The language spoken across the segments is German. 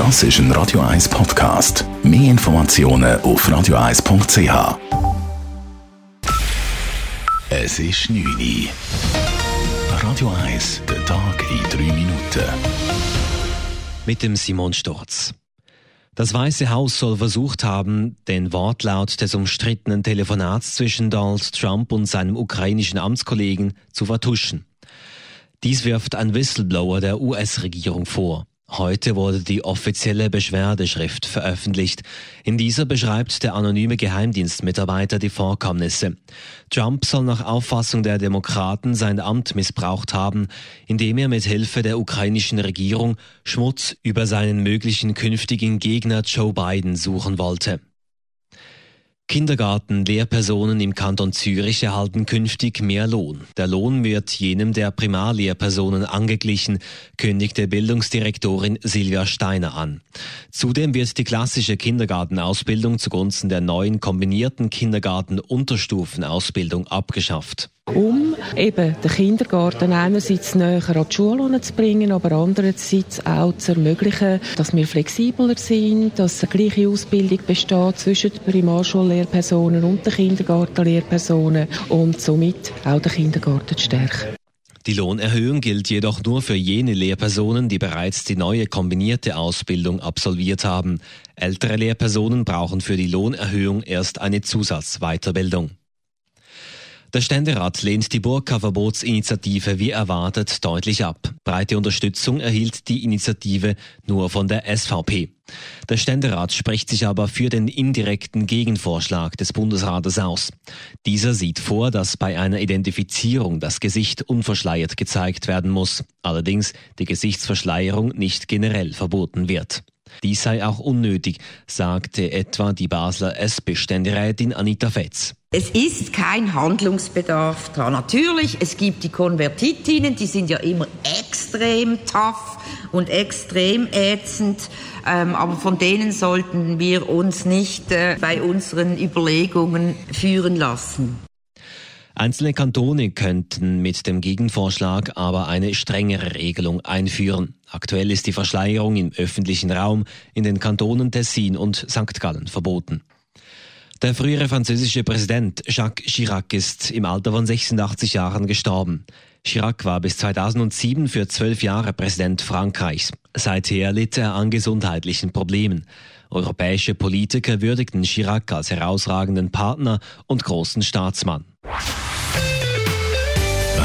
Das ist ein Radio 1 Podcast. Mehr Informationen auf radio1.ch. Es ist 9 Uhr. Radio 1, der Tag in 3 Minuten. Mit dem Simon Storz. Das Weiße Haus soll versucht haben, den Wortlaut des umstrittenen Telefonats zwischen Donald Trump und seinem ukrainischen Amtskollegen zu vertuschen. Dies wirft ein Whistleblower der US-Regierung vor. Heute wurde die offizielle Beschwerdeschrift veröffentlicht. In dieser beschreibt der anonyme Geheimdienstmitarbeiter die Vorkommnisse. Trump soll nach Auffassung der Demokraten sein Amt missbraucht haben, indem er mit Hilfe der ukrainischen Regierung Schmutz über seinen möglichen künftigen Gegner Joe Biden suchen wollte. Kindergarten-Lehrpersonen im Kanton Zürich erhalten künftig mehr Lohn. Der Lohn wird jenem der Primarlehrpersonen angeglichen, kündigte Bildungsdirektorin Silvia Steiner an. Zudem wird die klassische Kindergartenausbildung zugunsten der neuen kombinierten Kindergarten-Unterstufenausbildung abgeschafft um eben den Kindergarten einerseits näher an die Schule zu bringen, aber andererseits auch zu ermöglichen, dass wir flexibler sind, dass eine gleiche Ausbildung besteht zwischen den Primarschullehrpersonen und den Kindergartenlehrpersonen und somit auch den Kindergarten zu stärken. Die Lohnerhöhung gilt jedoch nur für jene Lehrpersonen, die bereits die neue kombinierte Ausbildung absolviert haben. Ältere Lehrpersonen brauchen für die Lohnerhöhung erst eine Zusatzweiterbildung. Der Ständerat lehnt die Burka-Verbotsinitiative wie erwartet deutlich ab. Breite Unterstützung erhielt die Initiative nur von der SVP. Der Ständerat spricht sich aber für den indirekten Gegenvorschlag des Bundesrates aus. Dieser sieht vor, dass bei einer Identifizierung das Gesicht unverschleiert gezeigt werden muss, allerdings die Gesichtsverschleierung nicht generell verboten wird. Dies sei auch unnötig, sagte etwa die Basler SP-Ständerätin Anita Fetz. Es ist kein Handlungsbedarf da. Natürlich, es gibt die Konvertitinnen, die sind ja immer extrem tough und extrem ätzend, ähm, aber von denen sollten wir uns nicht äh, bei unseren Überlegungen führen lassen. Einzelne Kantone könnten mit dem Gegenvorschlag aber eine strengere Regelung einführen. Aktuell ist die Verschleierung im öffentlichen Raum in den Kantonen Tessin und St. Gallen verboten. Der frühere französische Präsident Jacques Chirac ist im Alter von 86 Jahren gestorben. Chirac war bis 2007 für zwölf Jahre Präsident Frankreichs. Seither litt er an gesundheitlichen Problemen. Europäische Politiker würdigten Chirac als herausragenden Partner und großen Staatsmann.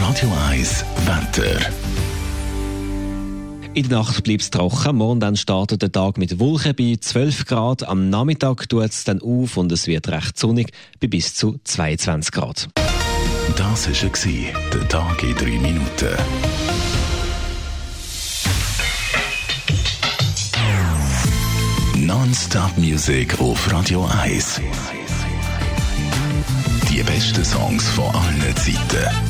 Radio 1 Wetter. In der Nacht bleibt es trocken. Morgen dann startet der Tag mit Wolken bei 12 Grad. Am Nachmittag tut es dann auf und es wird recht sonnig bei bis zu 22 Grad. Das war der Tag in 3 Minuten. Non-Stop Music auf Radio 1. Die besten Songs von allen Zeiten.